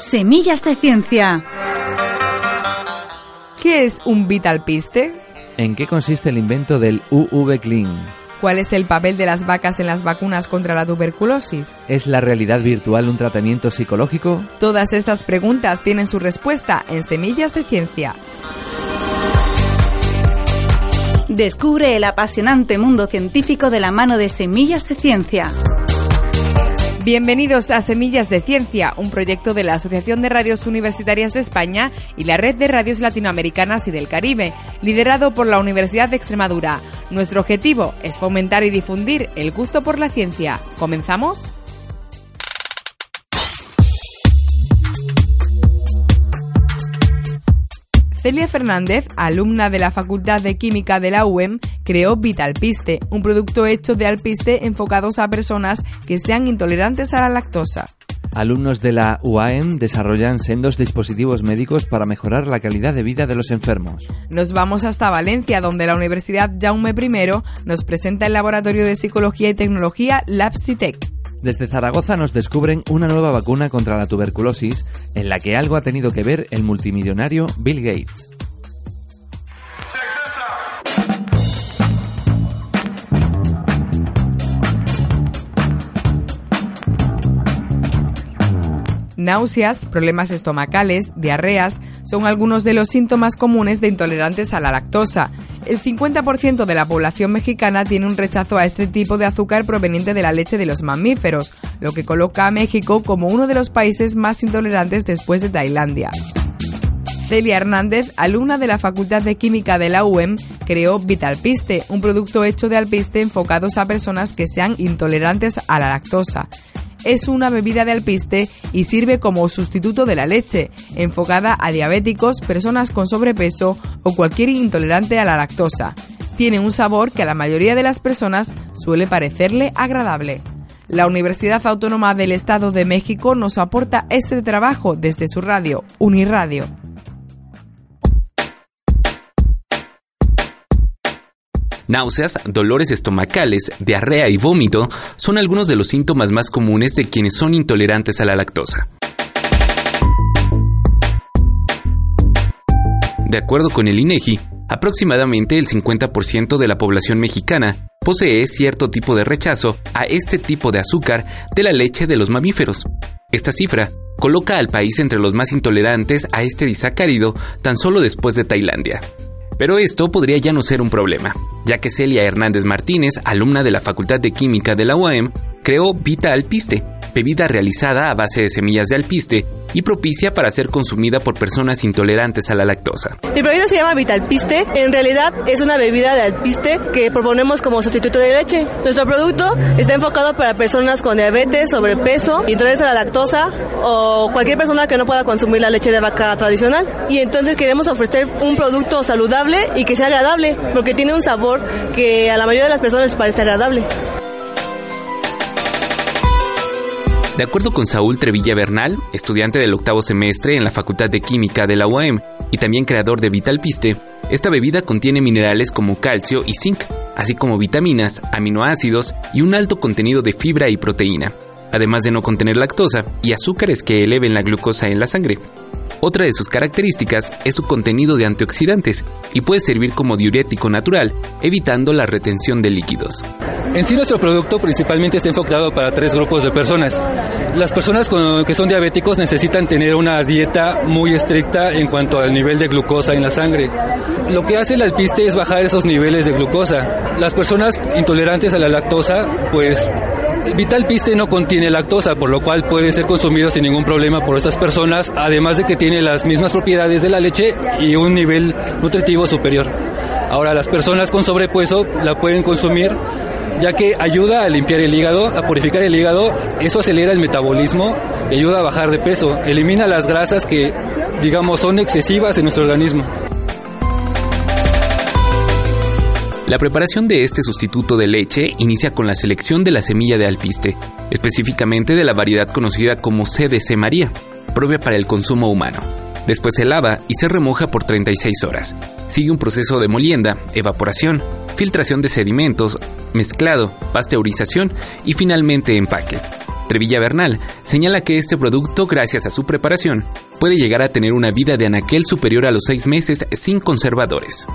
Semillas de Ciencia. ¿Qué es un Vital Piste? ¿En qué consiste el invento del UV Clean? ¿Cuál es el papel de las vacas en las vacunas contra la tuberculosis? ¿Es la realidad virtual un tratamiento psicológico? Todas estas preguntas tienen su respuesta en Semillas de Ciencia. Descubre el apasionante mundo científico de la mano de Semillas de Ciencia. Bienvenidos a Semillas de Ciencia, un proyecto de la Asociación de Radios Universitarias de España y la Red de Radios Latinoamericanas y del Caribe, liderado por la Universidad de Extremadura. Nuestro objetivo es fomentar y difundir el gusto por la ciencia. ¿Comenzamos? Celia Fernández, alumna de la Facultad de Química de la UEM, creó Vitalpiste, un producto hecho de alpiste enfocados a personas que sean intolerantes a la lactosa. Alumnos de la UAM desarrollan sendos dispositivos médicos para mejorar la calidad de vida de los enfermos. Nos vamos hasta Valencia, donde la Universidad Jaume I nos presenta el Laboratorio de Psicología y Tecnología LabSitec. Desde Zaragoza nos descubren una nueva vacuna contra la tuberculosis en la que algo ha tenido que ver el multimillonario Bill Gates. Náuseas, problemas estomacales, diarreas son algunos de los síntomas comunes de intolerantes a la lactosa. El 50% de la población mexicana tiene un rechazo a este tipo de azúcar proveniente de la leche de los mamíferos, lo que coloca a México como uno de los países más intolerantes después de Tailandia. Celia Hernández, alumna de la Facultad de Química de la UEM, creó Vitalpiste, un producto hecho de alpiste enfocados a personas que sean intolerantes a la lactosa es una bebida de alpiste y sirve como sustituto de la leche, enfocada a diabéticos, personas con sobrepeso o cualquier intolerante a la lactosa. Tiene un sabor que a la mayoría de las personas suele parecerle agradable. La Universidad Autónoma del Estado de México nos aporta este trabajo desde su radio, Uniradio. Náuseas, dolores estomacales, diarrea y vómito son algunos de los síntomas más comunes de quienes son intolerantes a la lactosa. De acuerdo con el INEGI, aproximadamente el 50% de la población mexicana posee cierto tipo de rechazo a este tipo de azúcar de la leche de los mamíferos. Esta cifra coloca al país entre los más intolerantes a este disacárido tan solo después de Tailandia. Pero esto podría ya no ser un problema, ya que Celia Hernández Martínez, alumna de la Facultad de Química de la UAM, creó Vita Alpiste, bebida realizada a base de semillas de alpiste y propicia para ser consumida por personas intolerantes a la lactosa. Mi proyecto se llama Vitalpiste. En realidad es una bebida de alpiste que proponemos como sustituto de leche. Nuestro producto está enfocado para personas con diabetes, sobrepeso, intolerancia a la lactosa o cualquier persona que no pueda consumir la leche de vaca tradicional. Y entonces queremos ofrecer un producto saludable y que sea agradable porque tiene un sabor que a la mayoría de las personas les parece agradable. De acuerdo con Saúl Trevilla Bernal, estudiante del octavo semestre en la Facultad de Química de la UAM y también creador de Vitalpiste, esta bebida contiene minerales como calcio y zinc, así como vitaminas, aminoácidos y un alto contenido de fibra y proteína, además de no contener lactosa y azúcares que eleven la glucosa en la sangre. Otra de sus características es su contenido de antioxidantes y puede servir como diurético natural, evitando la retención de líquidos. En sí nuestro producto principalmente está enfocado para tres grupos de personas. Las personas que son diabéticos necesitan tener una dieta muy estricta en cuanto al nivel de glucosa en la sangre. Lo que hace el alpiste es bajar esos niveles de glucosa. Las personas intolerantes a la lactosa pues Vital Piste no contiene lactosa, por lo cual puede ser consumido sin ningún problema por estas personas, además de que tiene las mismas propiedades de la leche y un nivel nutritivo superior. Ahora, las personas con sobrepeso la pueden consumir ya que ayuda a limpiar el hígado, a purificar el hígado, eso acelera el metabolismo ayuda a bajar de peso, elimina las grasas que, digamos, son excesivas en nuestro organismo. La preparación de este sustituto de leche inicia con la selección de la semilla de alpiste, específicamente de la variedad conocida como CDC María, propia para el consumo humano. Después se lava y se remoja por 36 horas. Sigue un proceso de molienda, evaporación, filtración de sedimentos, mezclado, pasteurización y finalmente empaque. Trevilla Bernal señala que este producto, gracias a su preparación, puede llegar a tener una vida de anaquel superior a los seis meses sin conservadores.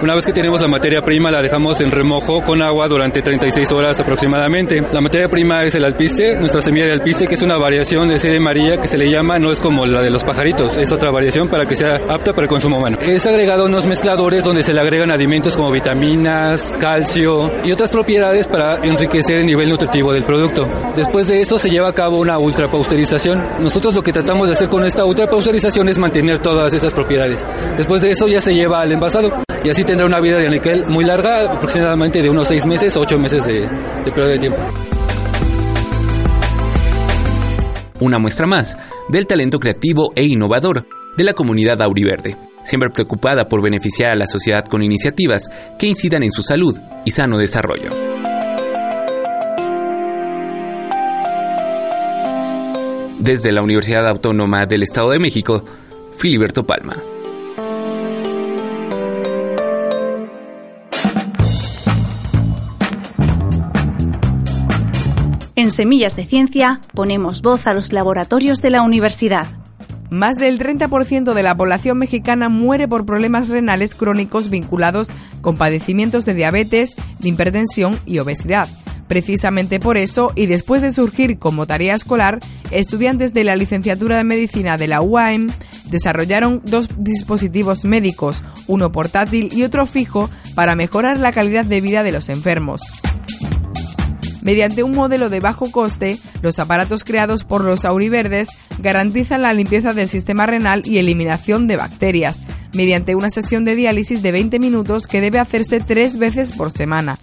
Una vez que tenemos la materia prima, la dejamos en remojo con agua durante 36 horas aproximadamente. La materia prima es el alpiste, nuestra semilla de alpiste, que es una variación de sede María que se le llama, no es como la de los pajaritos, es otra variación para que sea apta para el consumo humano. Es agregado unos mezcladores donde se le agregan alimentos como vitaminas, calcio y otras propiedades para enriquecer el nivel nutritivo del producto. Después de eso se lleva a cabo una ultrapausterización. Nosotros lo que tratamos de hacer con esta ultrapausterización es mantener todas esas propiedades. Después de eso ya se lleva al envasado y así tendrá una vida de aniquel muy larga, aproximadamente de unos seis meses o ocho meses de, de periodo de tiempo. Una muestra más del talento creativo e innovador de la comunidad auriverde, siempre preocupada por beneficiar a la sociedad con iniciativas que incidan en su salud y sano desarrollo. Desde la Universidad Autónoma del Estado de México, Filiberto Palma. En Semillas de Ciencia ponemos voz a los laboratorios de la universidad. Más del 30% de la población mexicana muere por problemas renales crónicos vinculados con padecimientos de diabetes, de hipertensión y obesidad. Precisamente por eso, y después de surgir como tarea escolar, estudiantes de la licenciatura de medicina de la UAM desarrollaron dos dispositivos médicos, uno portátil y otro fijo, para mejorar la calidad de vida de los enfermos. Mediante un modelo de bajo coste, los aparatos creados por los auriverdes garantizan la limpieza del sistema renal y eliminación de bacterias, mediante una sesión de diálisis de 20 minutos que debe hacerse tres veces por semana.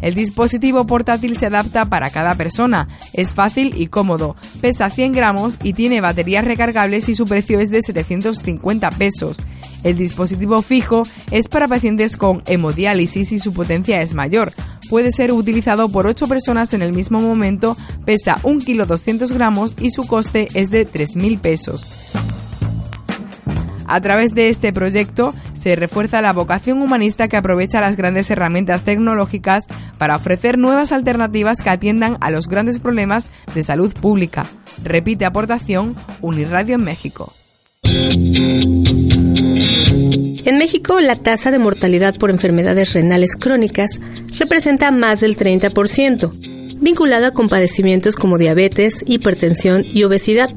El dispositivo portátil se adapta para cada persona, es fácil y cómodo, pesa 100 gramos y tiene baterías recargables y su precio es de 750 pesos. El dispositivo fijo es para pacientes con hemodiálisis y su potencia es mayor. Puede ser utilizado por 8 personas en el mismo momento, pesa 1 kg 200 gramos y su coste es de 3.000 pesos. A través de este proyecto se refuerza la vocación humanista que aprovecha las grandes herramientas tecnológicas para ofrecer nuevas alternativas que atiendan a los grandes problemas de salud pública. Repite aportación Unirradio en México. En México, la tasa de mortalidad por enfermedades renales crónicas representa más del 30%, vinculada con padecimientos como diabetes, hipertensión y obesidad.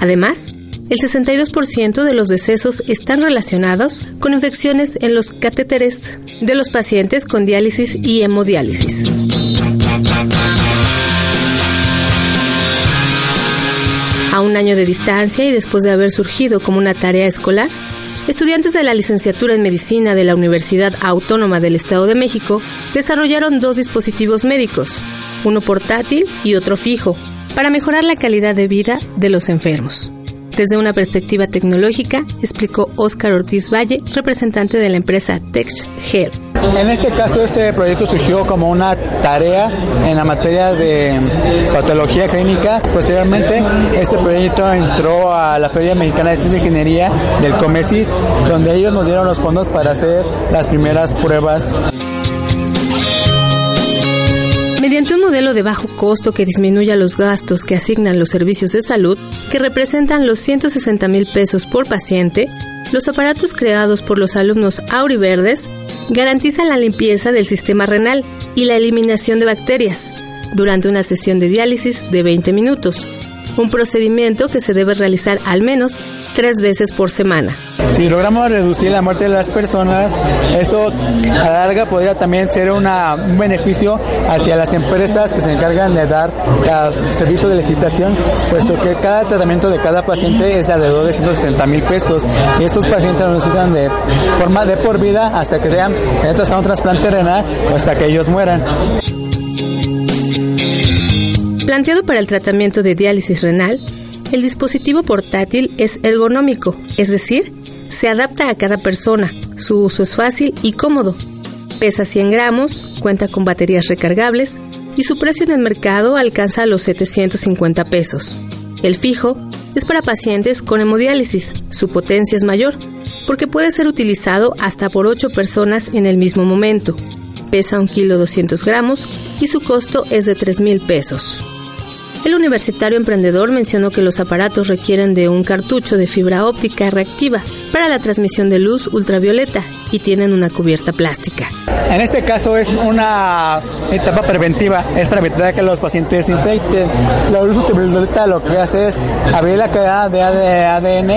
Además, el 62% de los decesos están relacionados con infecciones en los catéteres de los pacientes con diálisis y hemodiálisis. A un año de distancia y después de haber surgido como una tarea escolar, estudiantes de la licenciatura en medicina de la Universidad Autónoma del Estado de México desarrollaron dos dispositivos médicos, uno portátil y otro fijo, para mejorar la calidad de vida de los enfermos desde una perspectiva tecnológica, explicó Óscar Ortiz Valle, representante de la empresa TextHealth. En este caso, este proyecto surgió como una tarea en la materia de patología clínica. Posteriormente, este proyecto entró a la Feria Mexicana de Ingeniería del COMESI, donde ellos nos dieron los fondos para hacer las primeras pruebas Mediante un modelo de bajo costo que disminuya los gastos que asignan los servicios de salud, que representan los 160 mil pesos por paciente, los aparatos creados por los alumnos auriverdes garantizan la limpieza del sistema renal y la eliminación de bacterias durante una sesión de diálisis de 20 minutos, un procedimiento que se debe realizar al menos tres veces por semana. Si logramos reducir la muerte de las personas, eso a la larga podría también ser un beneficio hacia las empresas que se encargan de dar los servicios de licitación, puesto que cada tratamiento de cada paciente es alrededor de 160 mil pesos y estos pacientes necesitan de forma de por vida hasta que sean entonces a un trasplante renal o hasta que ellos mueran. Planteado para el tratamiento de diálisis renal, el dispositivo portátil es ergonómico, es decir, se adapta a cada persona, su uso es fácil y cómodo. Pesa 100 gramos, cuenta con baterías recargables y su precio en el mercado alcanza los 750 pesos. El fijo es para pacientes con hemodiálisis, su potencia es mayor, porque puede ser utilizado hasta por 8 personas en el mismo momento. Pesa 1 kilo 200 gramos y su costo es de 3 mil pesos. El universitario emprendedor mencionó que los aparatos requieren de un cartucho de fibra óptica reactiva para la transmisión de luz ultravioleta y tienen una cubierta plástica. En este caso es una etapa preventiva, es para evitar que los pacientes se infecten. La luz ultravioleta lo que hace es abrir la cadena de ADN,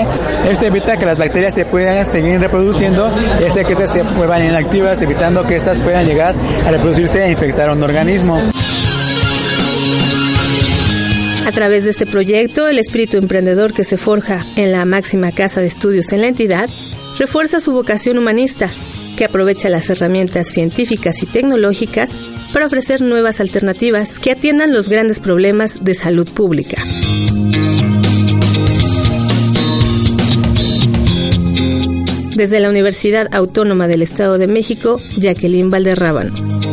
esto evita que las bacterias se puedan seguir reproduciendo y que se vuelvan inactivas, evitando que estas puedan llegar a reproducirse e infectar a un organismo. A través de este proyecto, el espíritu emprendedor que se forja en la máxima casa de estudios en la entidad refuerza su vocación humanista, que aprovecha las herramientas científicas y tecnológicas para ofrecer nuevas alternativas que atiendan los grandes problemas de salud pública. Desde la Universidad Autónoma del Estado de México, Jacqueline Valderrábano.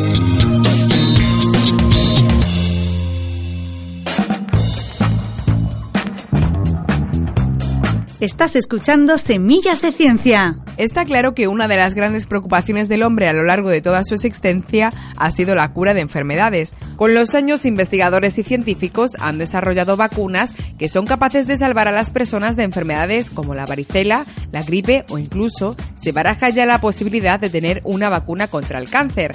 Estás escuchando Semillas de Ciencia. Está claro que una de las grandes preocupaciones del hombre a lo largo de toda su existencia ha sido la cura de enfermedades. Con los años, investigadores y científicos han desarrollado vacunas que son capaces de salvar a las personas de enfermedades como la varicela, la gripe o incluso se baraja ya la posibilidad de tener una vacuna contra el cáncer.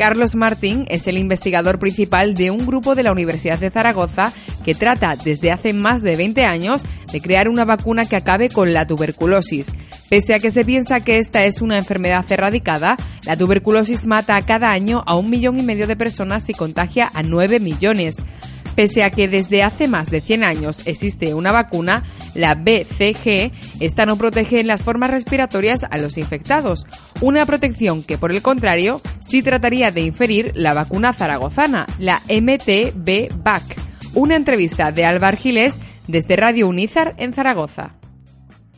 Carlos Martín es el investigador principal de un grupo de la Universidad de Zaragoza que trata desde hace más de 20 años de crear una vacuna que acabe con la tuberculosis. Pese a que se piensa que esta es una enfermedad erradicada, la tuberculosis mata cada año a un millón y medio de personas y contagia a 9 millones. Pese a que desde hace más de 100 años existe una vacuna, la BCG, esta no protege en las formas respiratorias a los infectados. Una protección que, por el contrario, sí trataría de inferir la vacuna zaragozana, la MTB-VAC. Una entrevista de Álvar Giles desde Radio Unizar en Zaragoza.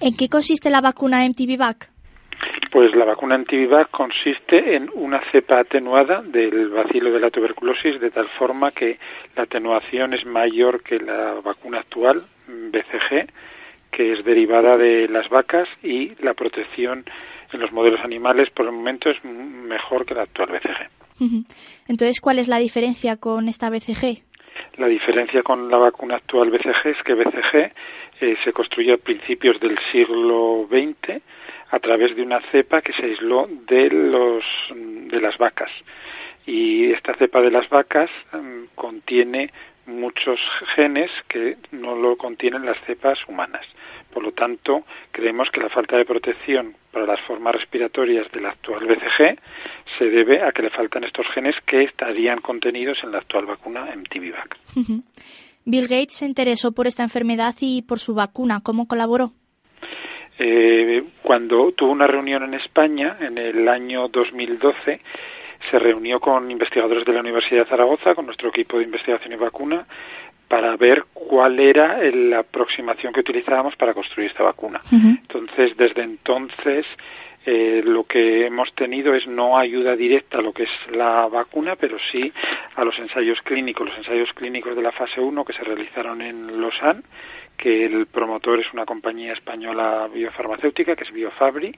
¿En qué consiste la vacuna MTB-VAC? Pues la vacuna antivivac consiste en una cepa atenuada del bacilo de la tuberculosis de tal forma que la atenuación es mayor que la vacuna actual, BCG, que es derivada de las vacas y la protección en los modelos animales por el momento es mejor que la actual BCG. Entonces, ¿cuál es la diferencia con esta BCG? La diferencia con la vacuna actual BCG es que BCG eh, se construyó a principios del siglo XX a través de una cepa que se aisló de los de las vacas y esta cepa de las vacas mm, contiene muchos genes que no lo contienen las cepas humanas. Por lo tanto, creemos que la falta de protección para las formas respiratorias de la actual BCG se debe a que le faltan estos genes que estarían contenidos en la actual vacuna MTVVAC. Bill Gates se interesó por esta enfermedad y por su vacuna. ¿Cómo colaboró? Eh, cuando tuvo una reunión en España en el año 2012, se reunió con investigadores de la Universidad de Zaragoza, con nuestro equipo de investigación y vacuna, para ver cuál era la aproximación que utilizábamos para construir esta vacuna. Entonces, desde entonces, eh, lo que hemos tenido es no ayuda directa a lo que es la vacuna, pero sí a los ensayos clínicos, los ensayos clínicos de la fase 1 que se realizaron en Lausanne que el promotor es una compañía española biofarmacéutica, que es Biofabri,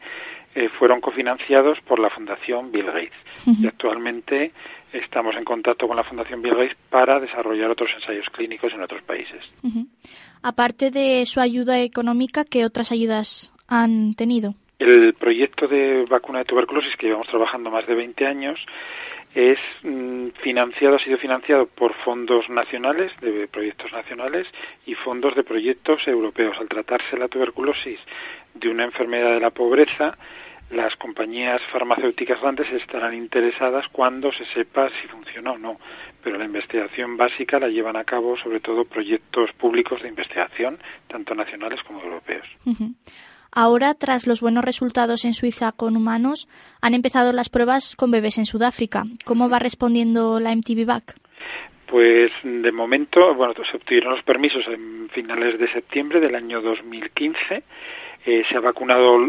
eh, fueron cofinanciados por la Fundación Bill Gates. Y actualmente estamos en contacto con la Fundación Bill Gates para desarrollar otros ensayos clínicos en otros países. Aparte de su ayuda económica, ¿qué otras ayudas han tenido? El proyecto de vacuna de tuberculosis que llevamos trabajando más de 20 años es mm, financiado, ha sido financiado por fondos nacionales, de proyectos nacionales, y fondos de proyectos europeos. Al tratarse la tuberculosis de una enfermedad de la pobreza, las compañías farmacéuticas grandes estarán interesadas cuando se sepa si funciona o no, pero la investigación básica la llevan a cabo sobre todo proyectos públicos de investigación, tanto nacionales como europeos. Ahora, tras los buenos resultados en Suiza con humanos, han empezado las pruebas con bebés en Sudáfrica. ¿Cómo va respondiendo la MTV-VAC? Pues de momento, bueno, se obtuvieron los permisos en finales de septiembre del año 2015. Eh, se ha vacunado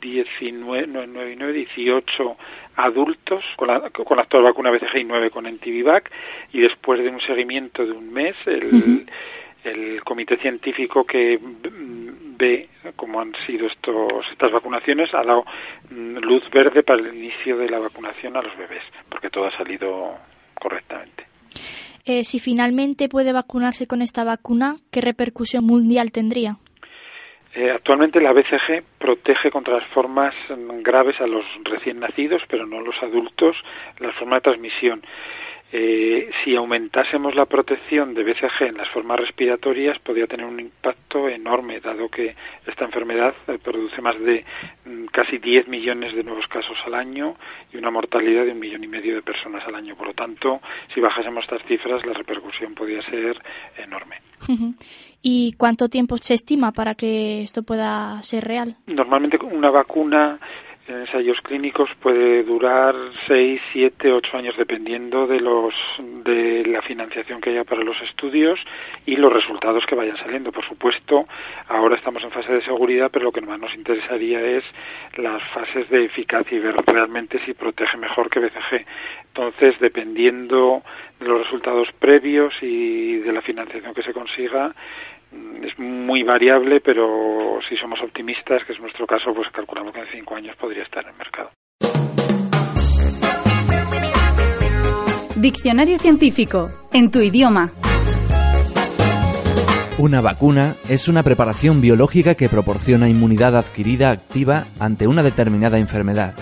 19, 18 adultos con la, con la actual vacuna BCG y 9 con MTV-VAC y después de un seguimiento de un mes, el, el comité científico que ve cómo han sido estos, estas vacunaciones ha dado mm, luz verde para el inicio de la vacunación a los bebés, porque todo ha salido correctamente. Eh, si finalmente puede vacunarse con esta vacuna, ¿qué repercusión mundial tendría? Eh, actualmente la BCG protege contra las formas mm, graves a los recién nacidos, pero no a los adultos, la forma de transmisión. Eh, si aumentásemos la protección de BCG en las formas respiratorias, podría tener un impacto enorme, dado que esta enfermedad eh, produce más de mm, casi 10 millones de nuevos casos al año y una mortalidad de un millón y medio de personas al año. Por lo tanto, si bajásemos estas cifras, la repercusión podría ser enorme. ¿Y cuánto tiempo se estima para que esto pueda ser real? Normalmente una vacuna en ensayos clínicos puede durar seis, siete, ocho años dependiendo de los de la financiación que haya para los estudios y los resultados que vayan saliendo. Por supuesto, ahora estamos en fase de seguridad, pero lo que más nos interesaría es las fases de eficacia y ver realmente si protege mejor que BCG. Entonces, dependiendo de los resultados previos y de la financiación que se consiga, Mm, es muy variable, pero si somos optimistas, que es nuestro caso, pues calculamos que en cinco años podría estar en el mercado. Diccionario científico, en tu idioma. Una vacuna es una preparación biológica que proporciona inmunidad adquirida activa ante una determinada enfermedad.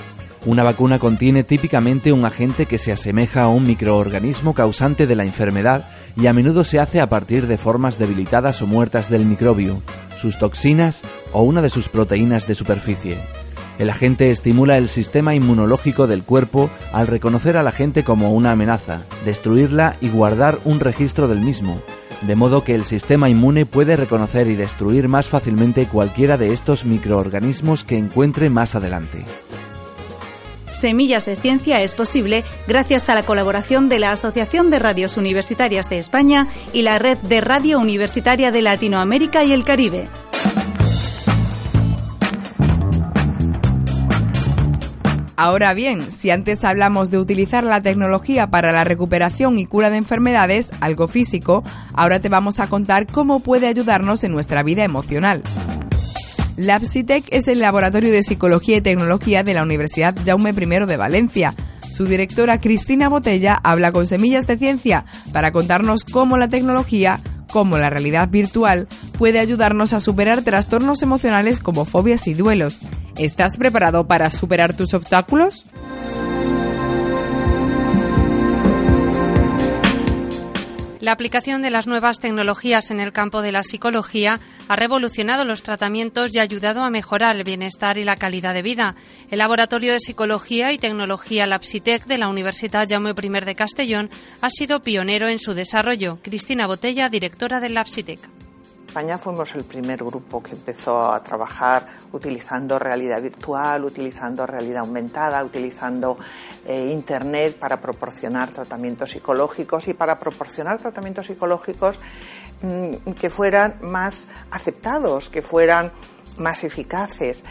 Una vacuna contiene típicamente un agente que se asemeja a un microorganismo causante de la enfermedad y a menudo se hace a partir de formas debilitadas o muertas del microbio, sus toxinas o una de sus proteínas de superficie. El agente estimula el sistema inmunológico del cuerpo al reconocer al agente como una amenaza, destruirla y guardar un registro del mismo, de modo que el sistema inmune puede reconocer y destruir más fácilmente cualquiera de estos microorganismos que encuentre más adelante. Semillas de Ciencia es posible gracias a la colaboración de la Asociación de Radios Universitarias de España y la Red de Radio Universitaria de Latinoamérica y el Caribe. Ahora bien, si antes hablamos de utilizar la tecnología para la recuperación y cura de enfermedades, algo físico, ahora te vamos a contar cómo puede ayudarnos en nuestra vida emocional. LabSitec es el laboratorio de psicología y tecnología de la Universidad Jaume I de Valencia. Su directora Cristina Botella habla con Semillas de Ciencia para contarnos cómo la tecnología, como la realidad virtual, puede ayudarnos a superar trastornos emocionales como fobias y duelos. ¿Estás preparado para superar tus obstáculos? La aplicación de las nuevas tecnologías en el campo de la psicología ha revolucionado los tratamientos y ha ayudado a mejorar el bienestar y la calidad de vida. El Laboratorio de Psicología y Tecnología LabSitec de la Universidad Jaume I de Castellón ha sido pionero en su desarrollo. Cristina Botella, directora del LabSitec. España fuimos el primer grupo que empezó a trabajar utilizando realidad virtual, utilizando realidad aumentada, utilizando eh, Internet para proporcionar tratamientos psicológicos y para proporcionar tratamientos psicológicos mm, que fueran más aceptados, que fueran más eficaces.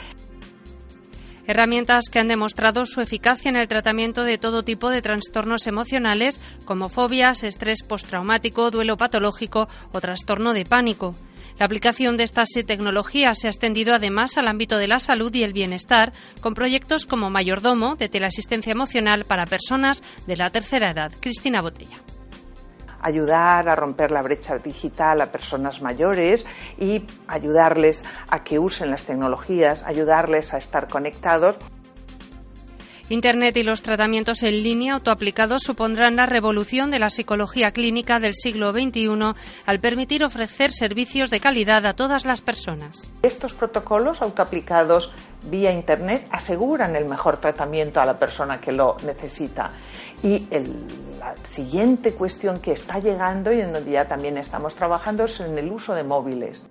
Herramientas que han demostrado su eficacia en el tratamiento de todo tipo de trastornos emocionales como fobias, estrés postraumático, duelo patológico o trastorno de pánico. La aplicación de estas tecnologías se ha extendido además al ámbito de la salud y el bienestar, con proyectos como Mayordomo, de teleasistencia emocional para personas de la tercera edad. Cristina Botella ayudar a romper la brecha digital a personas mayores y ayudarles a que usen las tecnologías, ayudarles a estar conectados Internet y los tratamientos en línea autoaplicados supondrán la revolución de la psicología clínica del siglo XXI al permitir ofrecer servicios de calidad a todas las personas. Estos protocolos autoaplicados vía Internet aseguran el mejor tratamiento a la persona que lo necesita. Y la siguiente cuestión que está llegando y en donde ya también estamos trabajando es en el uso de móviles.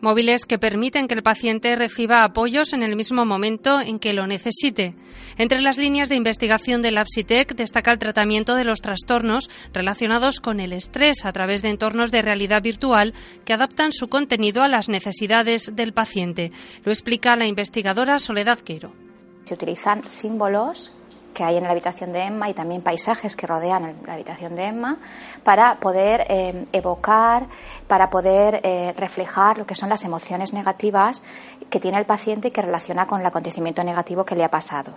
Móviles que permiten que el paciente reciba apoyos en el mismo momento en que lo necesite. Entre las líneas de investigación del APSITEC destaca el tratamiento de los trastornos relacionados con el estrés a través de entornos de realidad virtual que adaptan su contenido a las necesidades del paciente. Lo explica la investigadora Soledad Quero. Se utilizan símbolos que hay en la habitación de Emma y también paisajes que rodean la habitación de Emma para poder eh, evocar, para poder eh, reflejar lo que son las emociones negativas que tiene el paciente y que relaciona con el acontecimiento negativo que le ha pasado.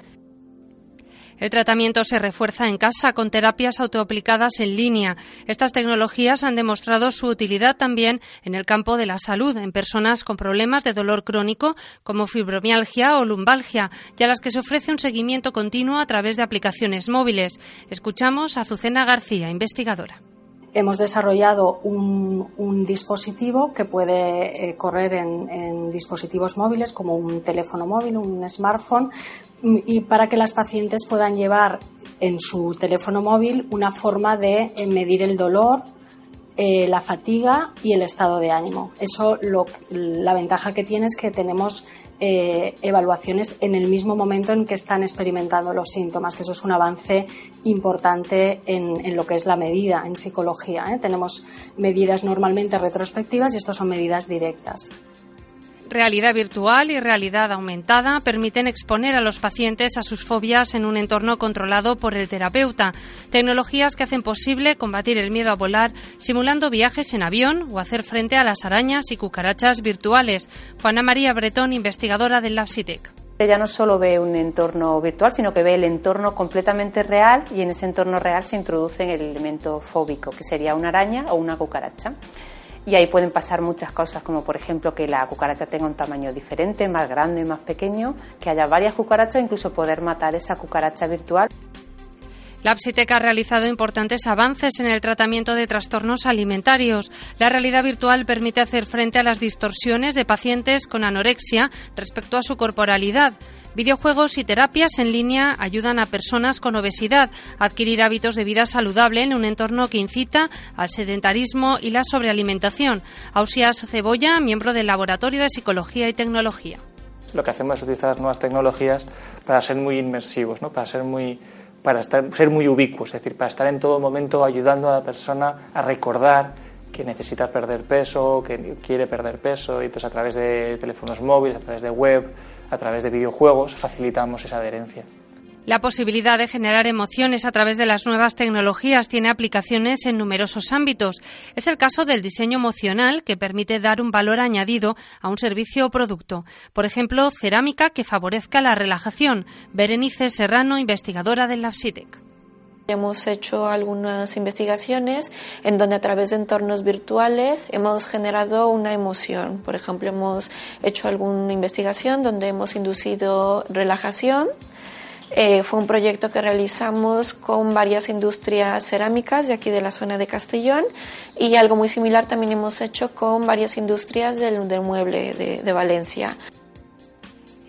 El tratamiento se refuerza en casa con terapias autoaplicadas en línea. Estas tecnologías han demostrado su utilidad también en el campo de la salud, en personas con problemas de dolor crónico como fibromialgia o lumbalgia, y a las que se ofrece un seguimiento continuo a través de aplicaciones móviles. Escuchamos a Azucena García, investigadora hemos desarrollado un, dispositivo que puede eh, correr en, dispositivos móviles como un teléfono móvil, un smartphone, y para que las pacientes puedan llevar en su teléfono móvil una forma de medir el dolor, eh, la fatiga y el estado de ánimo. Eso la ventaja que tiene es que tenemos eh, evaluaciones en el mismo momento en que están experimentando los síntomas, que eso es un avance importante en, lo que es la medida en psicología. ¿eh? Tenemos medidas normalmente retrospectivas y esto son medidas directas. Realidad virtual y realidad aumentada permiten exponer a los pacientes a sus fobias en un entorno controlado por el terapeuta. Tecnologías que hacen posible combatir el miedo a volar simulando viajes en avión o hacer frente a las arañas y cucarachas virtuales. Juana María Bretón, investigadora del LabSitec. Ella no solo ve un entorno virtual, sino que ve el entorno completamente real y en ese entorno real se introduce el elemento fóbico, que sería una araña o una cucaracha y ahí pueden pasar muchas cosas, como por ejemplo que la cucaracha tenga un tamaño diferente, más grande, más pequeño, que haya varias cucarachas, incluso poder matar esa cucaracha virtual. La Psitec ha realizado importantes avances en el tratamiento de trastornos alimentarios. La realidad virtual permite hacer frente a las distorsiones de pacientes con anorexia respecto a su corporalidad. Videojuegos y terapias en línea ayudan a personas con obesidad a adquirir hábitos de vida saludable en un entorno que incita al sedentarismo y la sobrealimentación. Ausias Cebolla, miembro del Laboratorio de Psicología y Tecnología. Lo que hacemos es utilizar nuevas tecnologías para ser muy inmersivos, ¿no? para ser muy para ser muy ubicuos, es decir, para estar en todo momento ayudando a la persona a recordar que necesita perder peso, que quiere perder peso, y entonces a través de teléfonos móviles, a través de web, a través de videojuegos, facilitamos esa adherencia. La posibilidad de generar emociones a través de las nuevas tecnologías tiene aplicaciones en numerosos ámbitos. Es el caso del diseño emocional, que permite dar un valor añadido a un servicio o producto. Por ejemplo, cerámica que favorezca la relajación. Berenice Serrano, investigadora del LabSitec. Hemos hecho algunas investigaciones en donde a través de entornos virtuales hemos generado una emoción. Por ejemplo, hemos hecho alguna investigación donde hemos inducido relajación eh, fue un proyecto que realizamos con varias industrias cerámicas de aquí de la zona de Castellón y algo muy similar también hemos hecho con varias industrias del, mueble de, Valencia.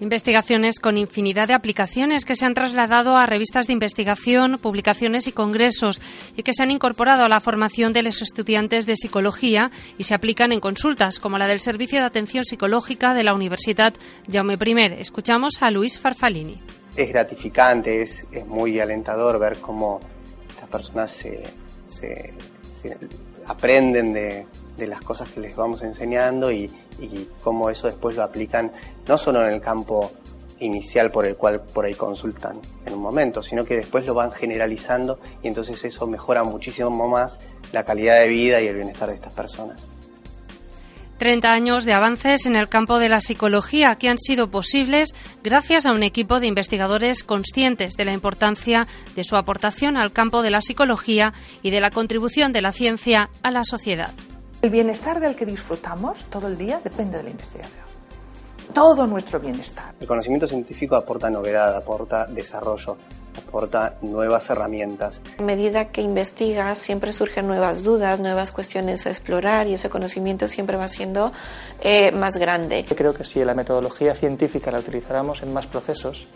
Investigaciones con infinidad de aplicaciones que se han trasladado a revistas de investigación, publicaciones y congresos y que se han incorporado a la formación de los estudiantes de psicología y se aplican en consultas como la del Servicio de Atención Psicológica de la Universidad Jaume I. Escuchamos a Luis Farfalini es gratificante, es, muy alentador ver cómo estas personas se, aprenden de, las cosas que les vamos enseñando y, y, cómo eso después lo aplican no solo en el campo inicial por el cual por ahí consultan en un momento, sino que después lo van generalizando y entonces eso mejora muchísimo más la calidad de vida y el bienestar de estas personas. 30 años de avances en el campo de la psicología que han sido posibles gracias a un equipo de investigadores conscientes de la importancia de su aportación al campo de la psicología y de la contribución de la ciencia a la sociedad. El bienestar del que disfrutamos todo el día depende de la investigación. Todo nuestro bienestar. El conocimiento científico aporta novedad, aporta desarrollo, aporta nuevas herramientas. A medida que investigas siempre surgen nuevas dudas, nuevas cuestiones a explorar y ese conocimiento siempre va siendo eh, más grande. Creo que si la metodología científica la utilizáramos en más procesos,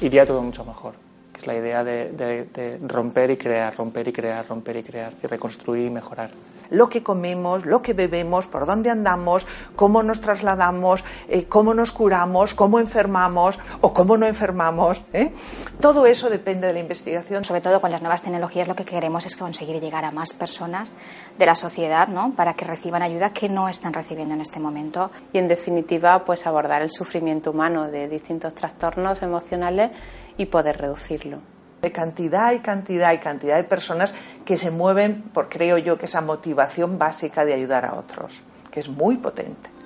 iría todo mucho mejor. Que es la idea de romper y crear, romper y crear, romper y crear, y reconstruir y mejorar lo que comemos, lo que bebemos, por dónde andamos, cómo nos trasladamos, eh, cómo nos curamos, cómo enfermamos o cómo no enfermamos. ¿eh? Todo eso depende de la investigación. Sobre todo con las nuevas tecnologías lo que queremos es conseguir llegar a más personas de la sociedad ¿no? para que reciban ayuda que no están recibiendo en este momento. Y en definitiva, pues abordar el sufrimiento humano de distintos trastornos emocionales y poder reducirlo de cantidad y cantidad y cantidad de personas que se mueven por, creo yo, que esa motivación básica de ayudar a otros, que es muy potente.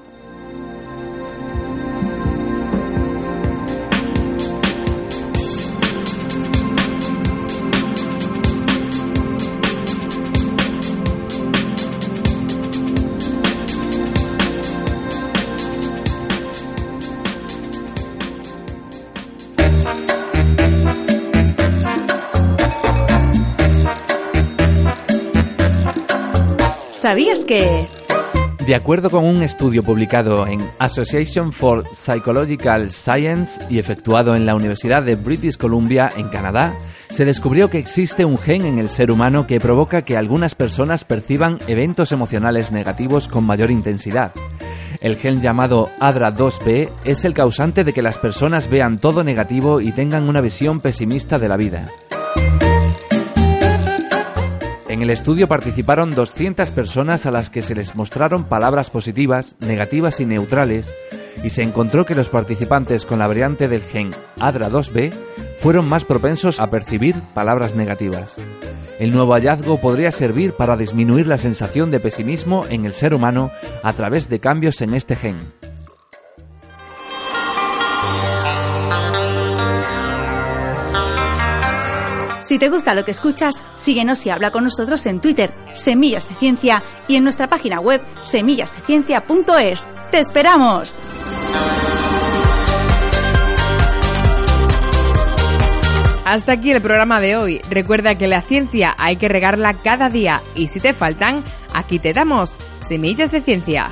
¿Sabías que... De acuerdo con un estudio publicado en Association for Psychological Science y efectuado en la Universidad de British Columbia en Canadá, se descubrió que existe un gen en el ser humano que provoca que algunas personas perciban eventos emocionales negativos con mayor intensidad. El gen llamado ADRA2B es el causante de que las personas vean todo negativo y tengan una visión pesimista de la vida. En el estudio participaron 200 personas a las que se les mostraron palabras positivas, negativas y neutrales, y se encontró que los participantes con la variante del gen ADRA2B fueron más propensos a percibir palabras negativas. El nuevo hallazgo podría servir para disminuir la sensación de pesimismo en el ser humano a través de cambios en este gen. Si te gusta lo que escuchas, síguenos y habla con nosotros en Twitter, Semillas de Ciencia, y en nuestra página web, semillasdeciencia.es. ¡Te esperamos! Hasta aquí el programa de hoy. Recuerda que la ciencia hay que regarla cada día y si te faltan, aquí te damos Semillas de Ciencia.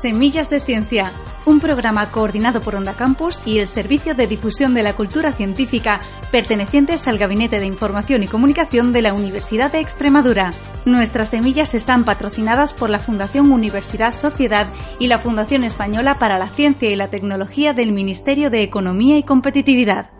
Semillas de Ciencia un programa coordinado por Onda Campus y el Servicio de Difusión de la Cultura Científica, pertenecientes al Gabinete de Información y Comunicación de la Universidad de Extremadura. Nuestras semillas están patrocinadas por la Fundación Universidad Sociedad y la Fundación Española para la Ciencia y la Tecnología del Ministerio de Economía y Competitividad.